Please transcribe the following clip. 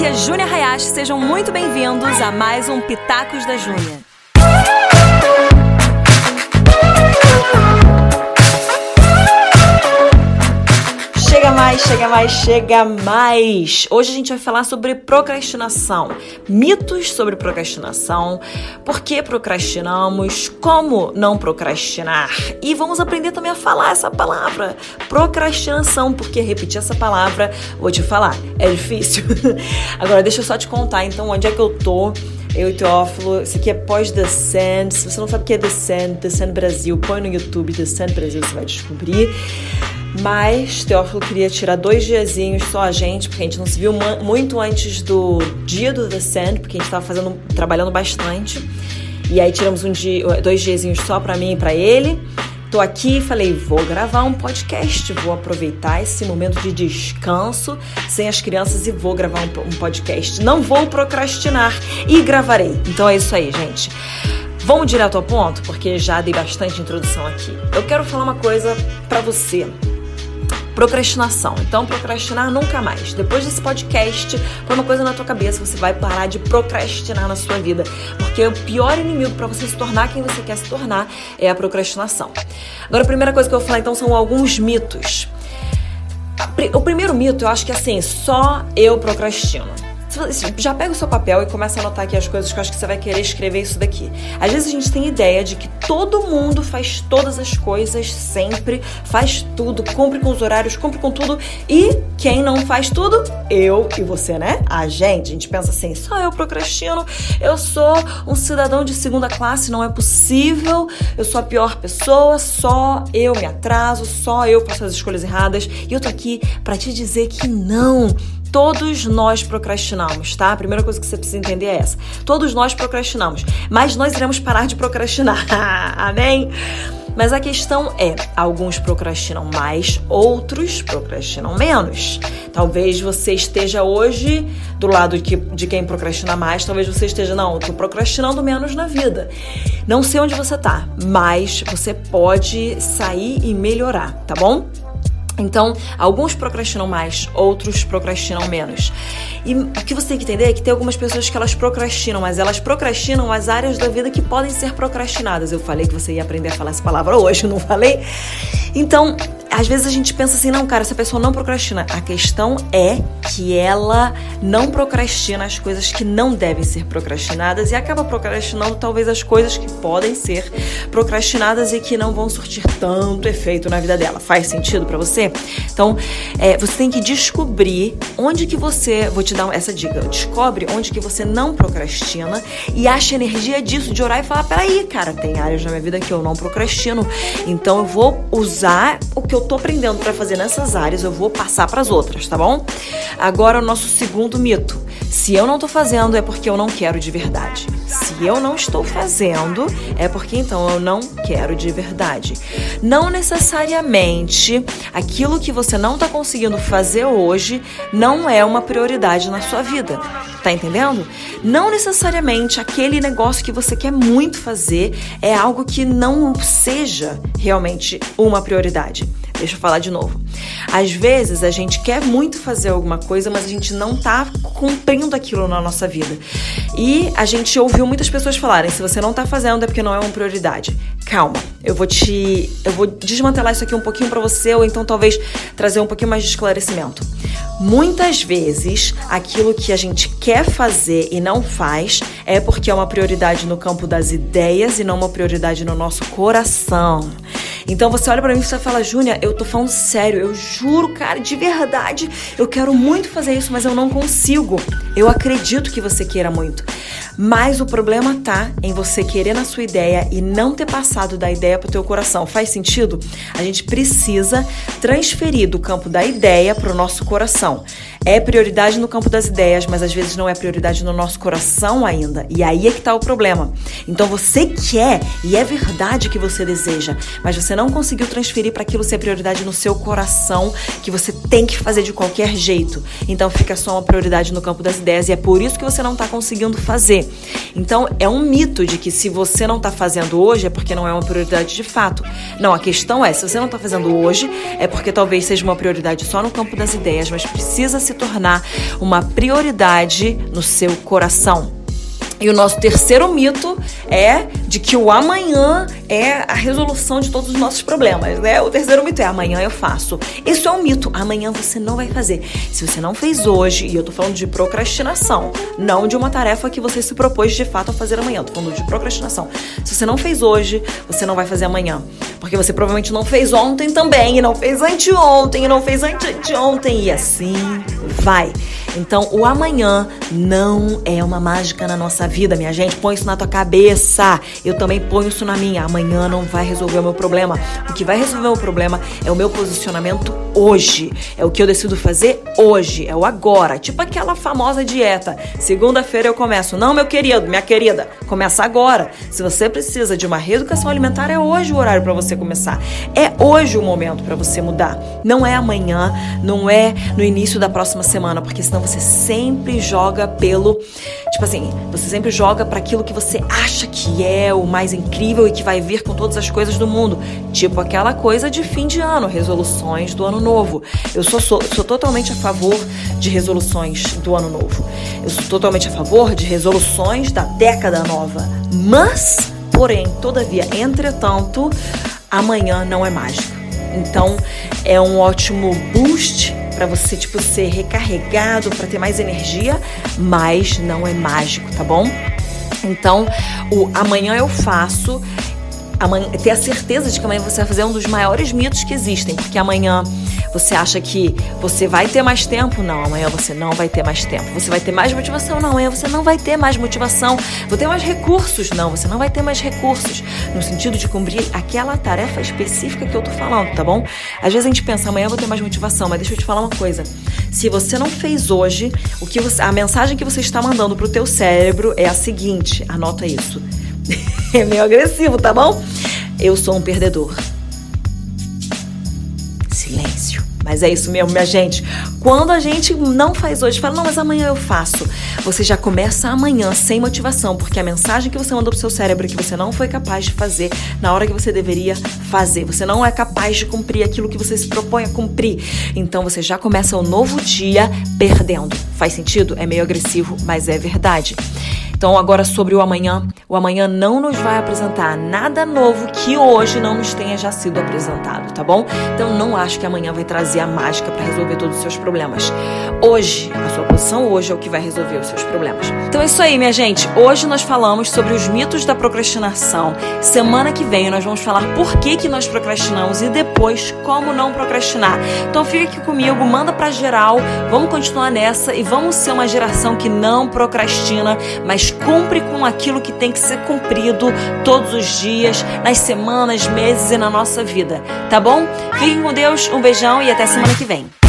aqui é Júnia Hayashi, sejam muito bem-vindos a mais um Pitacos da Júnia. Mais, chega mais, chega mais! Hoje a gente vai falar sobre procrastinação, mitos sobre procrastinação, por que procrastinamos, como não procrastinar e vamos aprender também a falar essa palavra, procrastinação, porque repetir essa palavra, vou te falar, é difícil. Agora deixa eu só te contar então onde é que eu tô eu e Teófilo, isso aqui é pós-The Sand. Se você não sabe o que é The Sand, The Sand Brasil, põe no YouTube The Sand Brasil, você vai descobrir. Mas Teófilo queria tirar dois diazinhos só a gente, porque a gente não se viu muito antes do dia do The Sand, porque a gente estava fazendo, trabalhando bastante. E aí tiramos um dia, dois diazinhos só para mim e para ele. Tô aqui falei, vou gravar um podcast, vou aproveitar esse momento de descanso sem as crianças e vou gravar um, um podcast. Não vou procrastinar e gravarei. Então é isso aí, gente. Vamos direto ao ponto, porque já dei bastante introdução aqui. Eu quero falar uma coisa para você Procrastinação. Então, procrastinar nunca mais. Depois desse podcast, põe uma coisa na tua cabeça, você vai parar de procrastinar na sua vida. Porque o pior inimigo para você se tornar quem você quer se tornar é a procrastinação. Agora, a primeira coisa que eu vou falar então são alguns mitos. O primeiro mito, eu acho que é assim, só eu procrastino. Já pega o seu papel e começa a anotar aqui as coisas que eu acho que você vai querer escrever isso daqui. Às vezes a gente tem ideia de que todo mundo faz todas as coisas sempre, faz tudo, cumpre com os horários, cumpre com tudo. E quem não faz tudo? Eu e você, né? A gente. A gente pensa assim, só eu procrastino, eu sou um cidadão de segunda classe, não é possível, eu sou a pior pessoa, só eu me atraso, só eu faço as escolhas erradas. E eu tô aqui para te dizer que não. Todos nós procrastinamos, tá? A primeira coisa que você precisa entender é essa. Todos nós procrastinamos, mas nós iremos parar de procrastinar. Amém? Mas a questão é: alguns procrastinam mais, outros procrastinam menos. Talvez você esteja hoje do lado de, de quem procrastina mais, talvez você esteja, não, eu tô procrastinando menos na vida. Não sei onde você tá, mas você pode sair e melhorar, tá bom? Então, alguns procrastinam mais, outros procrastinam menos. E o que você tem que entender é que tem algumas pessoas que elas procrastinam, mas elas procrastinam as áreas da vida que podem ser procrastinadas. Eu falei que você ia aprender a falar essa palavra hoje, não falei? Então, às vezes a gente pensa assim, não, cara, essa pessoa não procrastina. A questão é que ela não procrastina as coisas que não devem ser procrastinadas e acaba procrastinando talvez as coisas que podem ser procrastinadas e que não vão surtir tanto efeito na vida dela. Faz sentido para você? Então, é, você tem que descobrir onde que você, vou te dar essa dica, descobre onde que você não procrastina e acha energia disso, de orar e falar, peraí, cara, tem áreas na minha vida que eu não procrastino, então eu vou usar o que eu tô aprendendo para fazer nessas áreas, eu vou passar para as outras, tá bom? Agora o nosso segundo mito. Se eu não tô fazendo é porque eu não quero de verdade. Se eu não estou fazendo é porque então eu não quero de verdade. Não necessariamente aquilo que você não tá conseguindo fazer hoje não é uma prioridade na sua vida. Tá entendendo? Não necessariamente aquele negócio que você quer muito fazer é algo que não seja realmente uma prioridade. Deixa eu falar de novo. Às vezes a gente quer muito fazer alguma coisa, mas a gente não tá cumprindo aquilo na nossa vida. E a gente ouviu muitas pessoas falarem: se você não tá fazendo é porque não é uma prioridade. Calma, eu vou te. Eu vou desmantelar isso aqui um pouquinho para você, ou então talvez trazer um pouquinho mais de esclarecimento. Muitas vezes, aquilo que a gente quer fazer e não faz é porque é uma prioridade no campo das ideias e não uma prioridade no nosso coração. Então você olha para mim e você fala, Júnia, eu tô falando sério, eu juro, cara, de verdade, eu quero muito fazer isso, mas eu não consigo. Eu acredito que você queira muito. Mas o problema tá em você querer na sua ideia e não ter passado da ideia pro teu coração. Faz sentido? A gente precisa transferir do campo da ideia pro nosso coração. É prioridade no campo das ideias, mas às vezes não é prioridade no nosso coração ainda. E aí é que tá o problema. Então você quer e é verdade que você deseja, mas você você não conseguiu transferir para aquilo ser prioridade no seu coração, que você tem que fazer de qualquer jeito. Então fica só uma prioridade no campo das ideias e é por isso que você não está conseguindo fazer. Então é um mito de que se você não está fazendo hoje é porque não é uma prioridade de fato. Não, a questão é, se você não está fazendo hoje, é porque talvez seja uma prioridade só no campo das ideias, mas precisa se tornar uma prioridade no seu coração. E o nosso terceiro mito é de que o amanhã é a resolução de todos os nossos problemas, né? O terceiro mito é amanhã eu faço. Isso é um mito. Amanhã você não vai fazer. Se você não fez hoje, e eu tô falando de procrastinação, não de uma tarefa que você se propôs de fato a fazer amanhã. Eu tô falando de procrastinação. Se você não fez hoje, você não vai fazer amanhã. Porque você provavelmente não fez ontem também, e não fez anteontem, e não fez anteontem, e assim vai. Então, o amanhã não é uma mágica na nossa vida, minha gente. Põe isso na tua cabeça. Eu também ponho isso na minha. Amanhã não vai resolver o meu problema. O que vai resolver o problema é o meu posicionamento hoje. É o que eu decido fazer hoje. É o agora. Tipo aquela famosa dieta. Segunda-feira eu começo. Não, meu querido, minha querida, começa agora. Se você precisa de uma reeducação alimentar, é hoje o horário para você começar. É hoje o momento para você mudar. Não é amanhã, não é no início da próxima semana, porque senão você sempre joga pelo. Tipo assim, você sempre joga para aquilo que você acha que é o mais incrível e que vai vir com todas as coisas do mundo. Tipo aquela coisa de fim de ano, resoluções do ano novo. Eu sou, sou, sou totalmente a favor de resoluções do ano novo. Eu sou totalmente a favor de resoluções da década nova. Mas, porém, todavia, entretanto, amanhã não é mágica. Então, é um ótimo boost para você tipo ser recarregado, para ter mais energia, mas não é mágico, tá bom? Então, o amanhã eu faço amanhã, ter a certeza de que amanhã você vai fazer um dos maiores mitos que existem, porque amanhã você acha que você vai ter mais tempo? Não, amanhã você não vai ter mais tempo. Você vai ter mais motivação? Não, amanhã você não vai ter mais motivação. Vou ter mais recursos? Não, você não vai ter mais recursos. No sentido de cumprir aquela tarefa específica que eu tô falando, tá bom? Às vezes a gente pensa, amanhã eu vou ter mais motivação, mas deixa eu te falar uma coisa. Se você não fez hoje, o que você, a mensagem que você está mandando pro teu cérebro é a seguinte, anota isso. é meio agressivo, tá bom? Eu sou um perdedor. Mas é isso mesmo, minha gente. Quando a gente não faz hoje, fala, não, mas amanhã eu faço. Você já começa amanhã sem motivação, porque a mensagem que você mandou pro seu cérebro é que você não foi capaz de fazer na hora que você deveria fazer. Você não é capaz de cumprir aquilo que você se propõe a cumprir. Então você já começa o novo dia perdendo. Faz sentido? É meio agressivo, mas é verdade. Então, agora sobre o amanhã, o amanhã não nos vai apresentar nada novo que hoje não nos tenha já sido apresentado, tá bom? Então, não acho que amanhã vai trazer a mágica para resolver todos os seus problemas. Hoje, a sua posição hoje é o que vai resolver os seus problemas. Então é isso aí, minha gente. Hoje nós falamos sobre os mitos da procrastinação. Semana que vem nós vamos falar por que, que nós procrastinamos e depois como não procrastinar. Então fica aqui comigo, manda para geral, vamos continuar nessa e vamos ser uma geração que não procrastina, mas cumpre com aquilo que tem que ser cumprido todos os dias, nas semanas, meses e na nossa vida, tá bom? Fiquem com Deus, um beijão e até semana que vem.